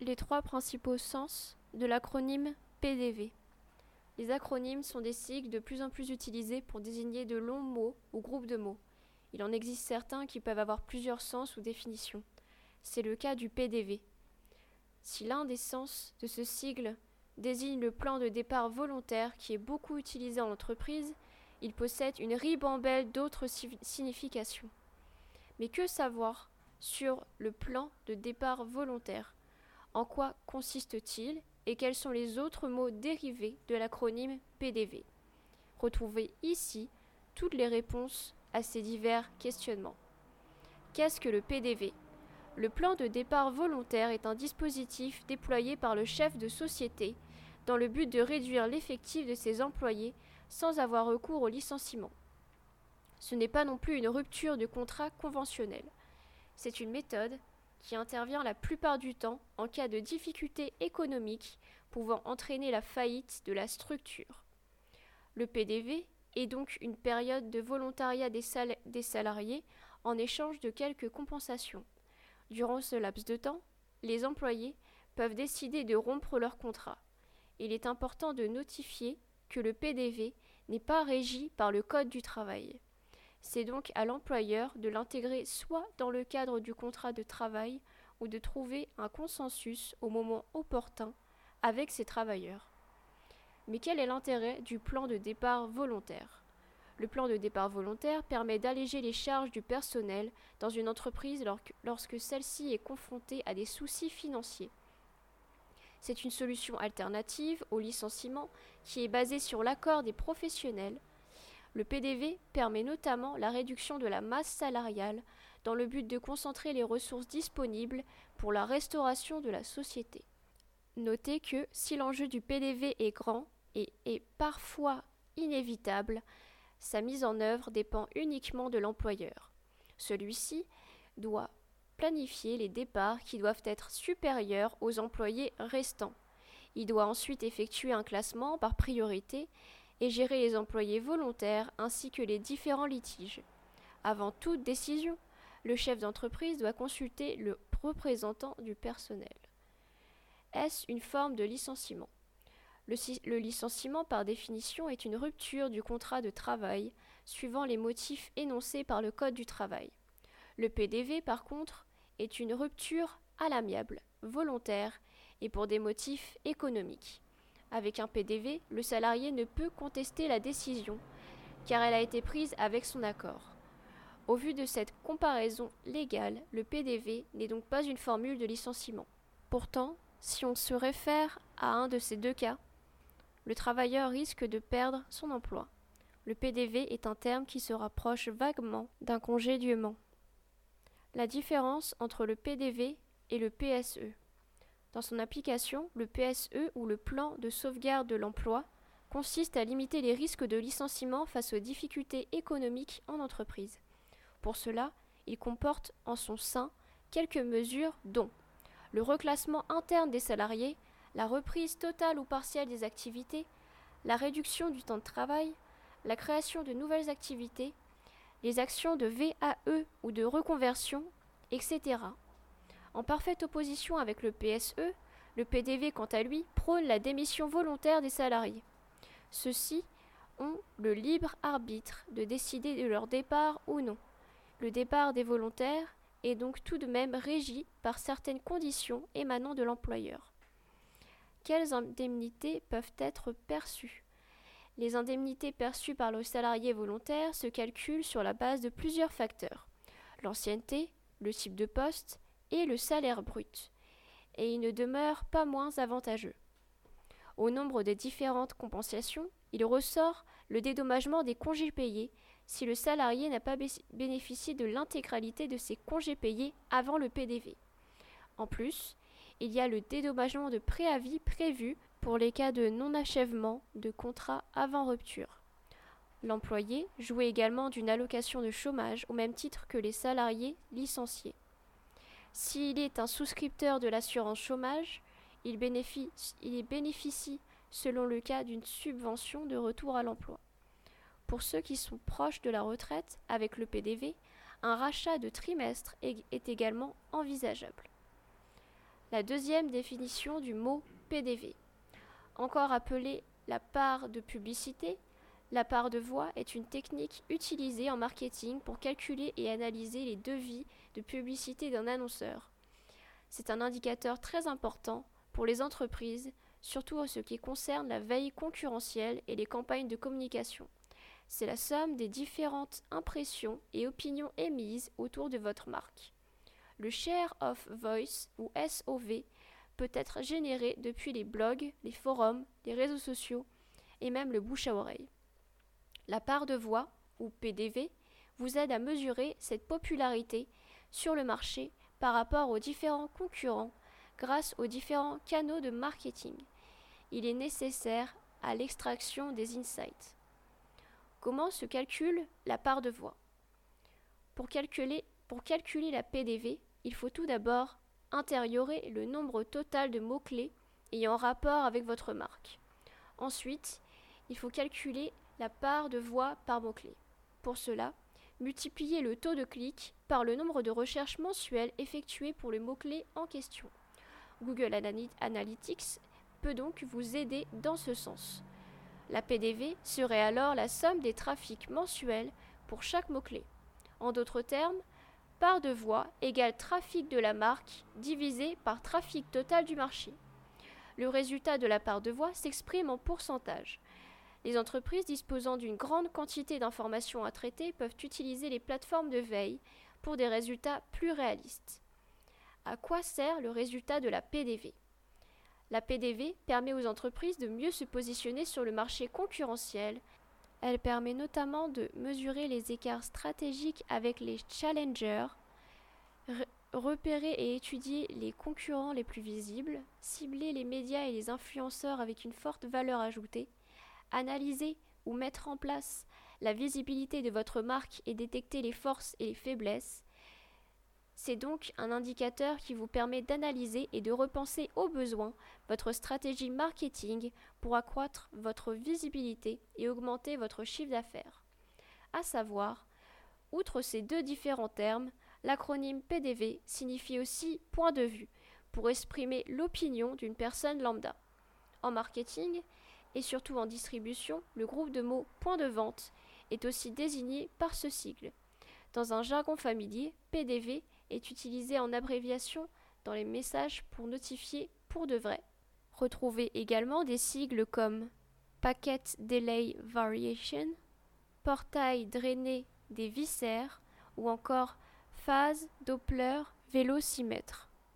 les trois principaux sens de l'acronyme PDV. Les acronymes sont des sigles de plus en plus utilisés pour désigner de longs mots ou groupes de mots. Il en existe certains qui peuvent avoir plusieurs sens ou définitions. C'est le cas du PDV. Si l'un des sens de ce sigle désigne le plan de départ volontaire qui est beaucoup utilisé en entreprise, il possède une ribambelle d'autres significations. Mais que savoir sur le plan de départ volontaire? En quoi consiste-t-il et quels sont les autres mots dérivés de l'acronyme PDV Retrouvez ici toutes les réponses à ces divers questionnements. Qu'est-ce que le PDV Le plan de départ volontaire est un dispositif déployé par le chef de société dans le but de réduire l'effectif de ses employés sans avoir recours au licenciement. Ce n'est pas non plus une rupture de contrat conventionnel. C'est une méthode qui intervient la plupart du temps en cas de difficultés économiques pouvant entraîner la faillite de la structure. Le PDV est donc une période de volontariat des, des salariés en échange de quelques compensations. Durant ce laps de temps, les employés peuvent décider de rompre leur contrat il est important de notifier que le PDV n'est pas régi par le Code du travail. C'est donc à l'employeur de l'intégrer soit dans le cadre du contrat de travail ou de trouver un consensus au moment opportun avec ses travailleurs. Mais quel est l'intérêt du plan de départ volontaire? Le plan de départ volontaire permet d'alléger les charges du personnel dans une entreprise lorsque celle-ci est confrontée à des soucis financiers. C'est une solution alternative au licenciement qui est basée sur l'accord des professionnels. Le PDV permet notamment la réduction de la masse salariale dans le but de concentrer les ressources disponibles pour la restauration de la société. Notez que si l'enjeu du PDV est grand et est parfois inévitable, sa mise en œuvre dépend uniquement de l'employeur. Celui-ci doit planifier les départs qui doivent être supérieurs aux employés restants. Il doit ensuite effectuer un classement par priorité et gérer les employés volontaires ainsi que les différents litiges. Avant toute décision, le chef d'entreprise doit consulter le représentant du personnel. Est-ce une forme de licenciement? Le, licenciement, par définition, est une rupture du contrat de travail suivant les motifs énoncés par le Code du travail. Le PDV, par contre, est une rupture à l'amiable, volontaire et pour des motifs économiques. Avec un PDV, le salarié ne peut contester la décision, car elle a été prise avec son accord. Au vu de cette comparaison légale, le PDV n'est donc pas une formule de licenciement. Pourtant, si on se réfère à un de ces deux cas, le travailleur risque de perdre son emploi. Le PDV est un terme qui se rapproche vaguement d'un congédiement. La différence entre le PDV et le PSE. Dans son application, le PSE ou le plan de sauvegarde de l'emploi consiste à limiter les risques de licenciement face aux difficultés économiques en entreprise. Pour cela, il comporte en son sein quelques mesures dont le reclassement interne des salariés, la reprise totale ou partielle des activités, la réduction du temps de travail, la création de nouvelles activités, les actions de VAE ou de reconversion, etc. En parfaite opposition avec le PSE, le PDV, quant à lui, prône la démission volontaire des salariés. Ceux-ci ont le libre arbitre de décider de leur départ ou non. Le départ des volontaires est donc tout de même régi par certaines conditions émanant de l'employeur. Quelles indemnités peuvent être perçues? Les indemnités perçues par le salarié volontaire se calculent sur la base de plusieurs facteurs l'ancienneté, le type de poste et le salaire brut, et il ne demeure pas moins avantageux. Au nombre des différentes compensations, il ressort le dédommagement des congés payés si le salarié n'a pas bénéficié de l'intégralité de ses congés payés avant le PDV. En plus, il y a le dédommagement de préavis prévu pour les cas de non-achèvement de contrat avant rupture. L'employé jouit également d'une allocation de chômage au même titre que les salariés licenciés. S'il est un souscripteur de l'assurance chômage, il bénéficie, selon le cas d'une subvention de retour à l'emploi. Pour ceux qui sont proches de la retraite avec le PDV, un rachat de trimestre est également envisageable. La deuxième définition du mot PDV. Encore appelée la part de publicité, la part de voix est une technique utilisée en marketing pour calculer et analyser les devis de publicité d'un annonceur. C'est un indicateur très important pour les entreprises, surtout en ce qui concerne la veille concurrentielle et les campagnes de communication. C'est la somme des différentes impressions et opinions émises autour de votre marque. Le share of voice ou SOV peut être généré depuis les blogs, les forums, les réseaux sociaux et même le bouche à oreille. La part de voix, ou PDV, vous aide à mesurer cette popularité sur le marché par rapport aux différents concurrents grâce aux différents canaux de marketing. Il est nécessaire à l'extraction des insights. Comment se calcule la part de voix? Pour calculer, la PDV, il faut tout d'abord intériorer le nombre total de mots-clés ayant rapport avec votre marque. Ensuite, il faut calculer la part de voix par mot-clé. Pour cela, multipliez le taux de clic par le nombre de recherches mensuelles effectuées pour le mot-clé en question. Google Analytics peut donc vous aider dans ce sens. La PDV serait alors la somme des trafics mensuels pour chaque mot-clé. En d'autres termes, part de voix égale trafic de la marque divisé par trafic total du marché. Le résultat de la part de voix s'exprime en pourcentage. Les entreprises disposant d'une grande quantité d'informations à traiter peuvent utiliser les plateformes de veille pour des résultats plus réalistes. À quoi sert le résultat de la PDV La PDV permet aux entreprises de mieux se positionner sur le marché concurrentiel. Elle permet notamment de mesurer les écarts stratégiques avec les challengers, repérer et étudier les concurrents les plus visibles, cibler les médias et les influenceurs avec une forte valeur ajoutée, Analyser ou mettre en place la visibilité de votre marque et détecter les forces et les faiblesses. C'est donc un indicateur qui vous permet d'analyser et de repenser au besoin votre stratégie marketing pour accroître votre visibilité et augmenter votre chiffre d'affaires. À savoir, outre ces deux différents termes, l'acronyme PDV signifie aussi point de vue pour exprimer l'opinion d'une personne lambda. En marketing, et surtout en distribution, le groupe de mots point de vente est aussi désigné par ce sigle. Dans un jargon familier, PDV est utilisé en abréviation dans les messages pour notifier pour de vrai. Retrouvez également des sigles comme Packet Delay Variation, Portail drainé des viscères ou encore Phase Doppler Vélocimètre.